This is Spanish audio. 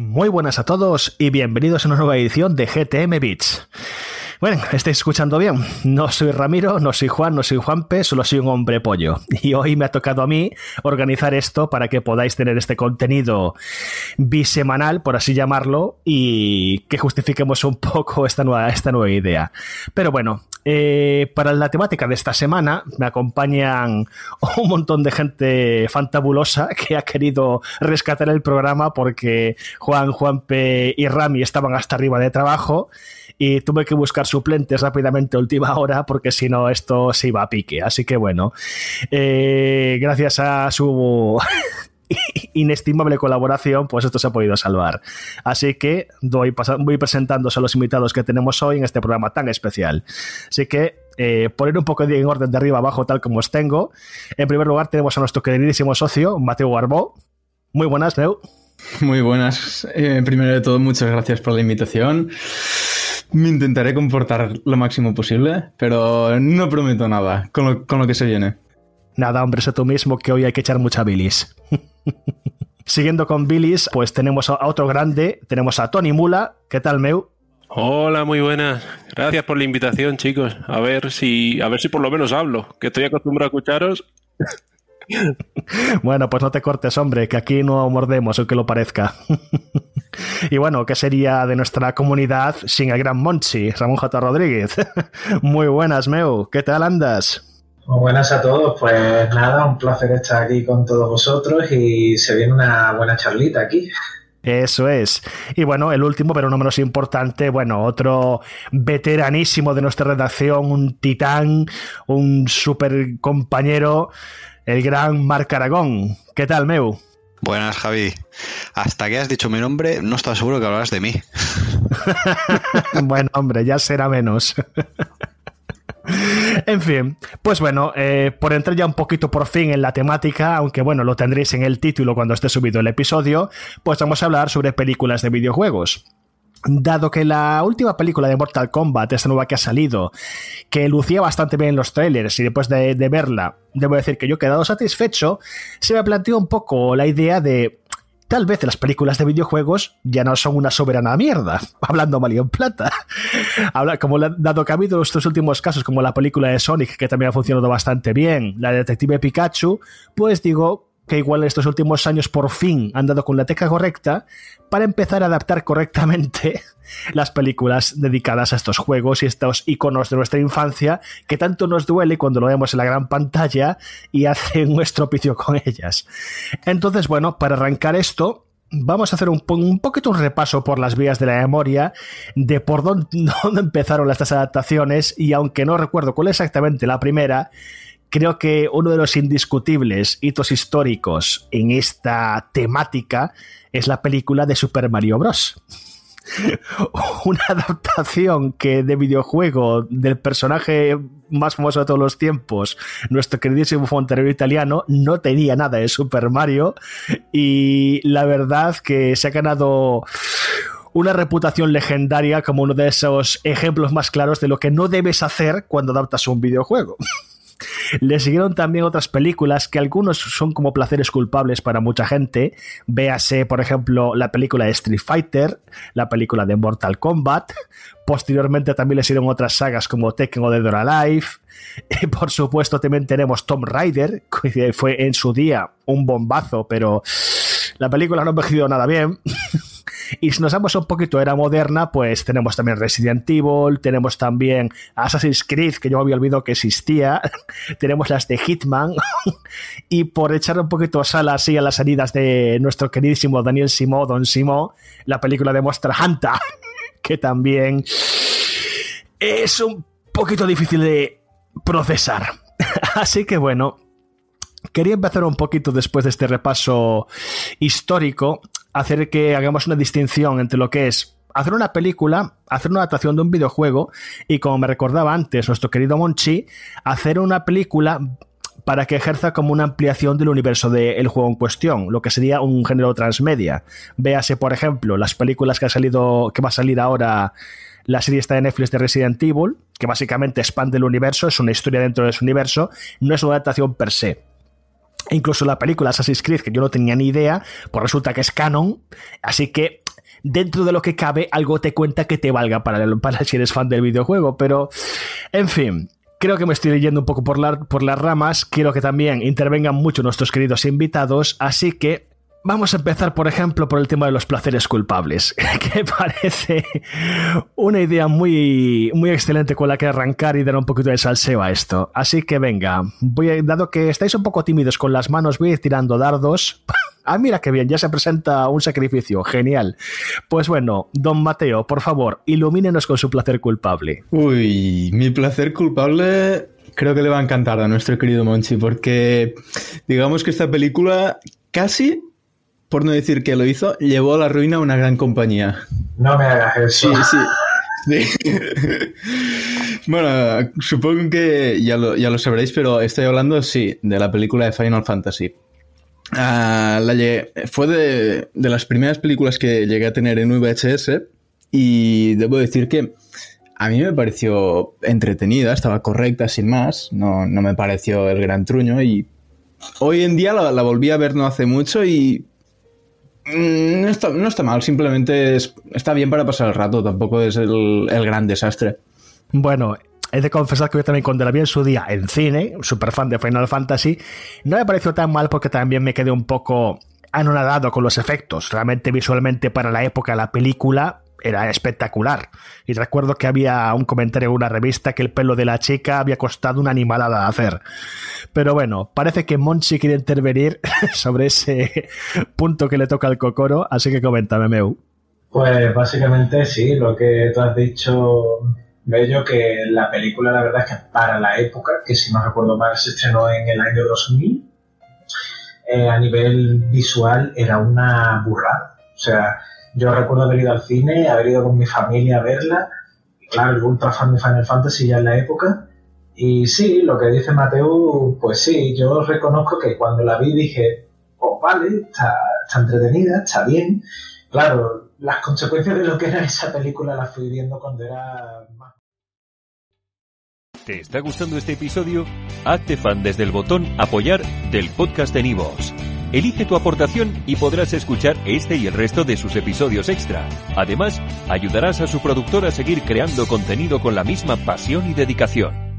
Muy buenas a todos y bienvenidos a una nueva edición de GTM Beats. Bueno, estáis escuchando bien. No soy Ramiro, no soy Juan, no soy Juanpe, solo soy un hombre pollo. Y hoy me ha tocado a mí organizar esto para que podáis tener este contenido bisemanal, por así llamarlo, y que justifiquemos un poco esta nueva, esta nueva idea. Pero bueno, eh, para la temática de esta semana me acompañan un montón de gente fantabulosa que ha querido rescatar el programa porque Juan, Juanpe y Rami estaban hasta arriba de trabajo y tuve que buscar suplentes rápidamente última hora porque si no esto se iba a pique. Así que bueno, eh, gracias a su inestimable colaboración, pues esto se ha podido salvar. Así que doy, voy presentándose a los invitados que tenemos hoy en este programa tan especial. Así que eh, poner un poco en orden de arriba abajo tal como os tengo. En primer lugar tenemos a nuestro queridísimo socio, Mateo Barbó. Muy buenas, Leo. Muy buenas. Eh, primero de todo, muchas gracias por la invitación. Me intentaré comportar lo máximo posible, pero no prometo nada con lo, con lo que se viene. Nada, hombre, sé tú mismo que hoy hay que echar mucha bilis. Siguiendo con bilis, pues tenemos a otro grande, tenemos a Tony Mula. ¿Qué tal, Meu? Hola, muy buenas. Gracias por la invitación, chicos. A ver si, a ver si por lo menos hablo, que estoy acostumbrado a escucharos. bueno, pues no te cortes, hombre, que aquí no mordemos, aunque lo parezca. y bueno, ¿qué sería de nuestra comunidad sin el gran Monchi, Ramón J. Rodríguez? Muy buenas, Meu. ¿Qué tal andas? Muy buenas a todos. Pues nada, un placer estar aquí con todos vosotros y se viene una buena charlita aquí. Eso es. Y bueno, el último, pero no menos importante, bueno, otro veteranísimo de nuestra redacción, un titán, un super compañero, el gran Marc Aragón. ¿Qué tal, Meu? Buenas, Javi. Hasta que has dicho mi nombre, no estaba seguro que hablas de mí. bueno, hombre, ya será menos. En fin, pues bueno, eh, por entrar ya un poquito por fin en la temática, aunque bueno, lo tendréis en el título cuando esté subido el episodio, pues vamos a hablar sobre películas de videojuegos. Dado que la última película de Mortal Kombat, esta nueva que ha salido, que lucía bastante bien en los trailers y después de, verla, debo decir que yo he quedado satisfecho, se me planteó un poco la idea de tal vez las películas de videojuegos ya no son una soberana mierda, hablando mal y en plata. Habla, como dado que ha habido estos últimos casos, como la película de Sonic, que también ha funcionado bastante bien, la de Detective Pikachu, pues digo, que igual en estos últimos años por fin han dado con la teca correcta para empezar a adaptar correctamente las películas dedicadas a estos juegos y estos iconos de nuestra infancia que tanto nos duele cuando lo vemos en la gran pantalla y hace un estropicio con ellas. Entonces, bueno, para arrancar esto, vamos a hacer un, un, poquito un repaso por las vías de la memoria de por dónde, dónde empezaron estas adaptaciones y aunque no recuerdo cuál es exactamente la primera, creo que uno de los indiscutibles hitos históricos en esta temática es la película de Super Mario Bros. Una adaptación que de videojuego del personaje más famoso de todos los tiempos, nuestro queridísimo fontanero italiano, no tenía nada de Super Mario y la verdad que se ha ganado una reputación legendaria como uno de esos ejemplos más claros de lo que no debes hacer cuando adaptas un videojuego. Le siguieron también otras películas que algunos son como placeres culpables para mucha gente. Véase, por ejemplo, la película de Street Fighter, la película de Mortal Kombat. Posteriormente también le siguieron otras sagas como Tekken o Dead or Alive. Y por supuesto también tenemos Tomb Raider, que fue en su día un bombazo, pero la película no ha envejecido nada bien. Y si nos damos un poquito era moderna, pues tenemos también Resident Evil, tenemos también Assassin's Creed, que yo me había olvidado que existía, tenemos las de Hitman, y por echar un poquito sal así a las salidas de nuestro queridísimo Daniel Simó, Don Simó, la película de Monster Hunter, que también es un poquito difícil de procesar. Así que bueno, quería empezar un poquito después de este repaso histórico hacer que hagamos una distinción entre lo que es hacer una película, hacer una adaptación de un videojuego y como me recordaba antes nuestro querido Monchi, hacer una película para que ejerza como una ampliación del universo del juego en cuestión, lo que sería un género transmedia. Véase, por ejemplo, las películas que ha salido, que va a salir ahora la serie está de Netflix de Resident Evil, que básicamente expande el universo, es una historia dentro de ese universo, no es una adaptación per se. Incluso la película Assassin's Creed, que yo no tenía ni idea, pues resulta que es canon. Así que dentro de lo que cabe, algo te cuenta que te valga para, para si eres fan del videojuego. Pero, en fin, creo que me estoy leyendo un poco por, por las ramas. Quiero que también intervengan mucho nuestros queridos invitados. Así que Vamos a empezar, por ejemplo, por el tema de los placeres culpables, que parece una idea muy, muy excelente con la que arrancar y dar un poquito de salseo a esto. Así que venga, voy dado que estáis un poco tímidos con las manos, voy a ir tirando dardos. Ah, mira qué bien, ya se presenta un sacrificio, genial. Pues bueno, don Mateo, por favor, ilumínenos con su placer culpable. Uy, mi placer culpable creo que le va a encantar a nuestro querido Monchi, porque digamos que esta película casi por no decir que lo hizo, llevó a la ruina a una gran compañía. No me hagas eso. Sí, sí. bueno, supongo que ya lo, ya lo, sabréis, pero estoy hablando, sí, de la película de Final Fantasy. Ah, la fue de, de, las primeras películas que llegué a tener en VHS y debo decir que a mí me pareció entretenida, estaba correcta sin más, no, no me pareció el gran truño y hoy en día la, la volví a ver no hace mucho y no está, no está mal, simplemente está bien para pasar el rato, tampoco es el, gran desastre. Bueno, he de confesar que yo también cuando la vi en su día en cine, super fan de Final Fantasy, no me pareció tan mal porque también me quedé un poco anonadado con los efectos. Realmente visualmente para la época la película era espectacular. Y recuerdo que había un comentario en una revista que el pelo de la chica había costado una animalada hacer. Pero bueno, parece que Monchi quiere intervenir sobre ese punto que le toca al Cocoro, así que coméntame, Meu. Pues básicamente sí, lo que tú has dicho, Bello, que la película la verdad es que para la época, que si no recuerdo mal se estrenó en el año 2000, eh, a nivel visual era una burrada. O sea, yo recuerdo haber ido al cine, haber ido con mi familia a verla. claro, el ultra fan de Final Fantasy ya en la época. Y sí, lo que dice Mateo, pues sí, yo reconozco que cuando la vi dije, oh, vale, está, está entretenida, está bien. Claro, las consecuencias de lo que era esa película las fui viendo cuando era más. ¿Te está gustando este episodio? Hazte fan desde el botón apoyar del podcast de Nivos. Elige tu aportación y podrás escuchar este y el resto de sus episodios extra. Además, ayudarás a su productor a seguir creando contenido con la misma pasión y dedicación.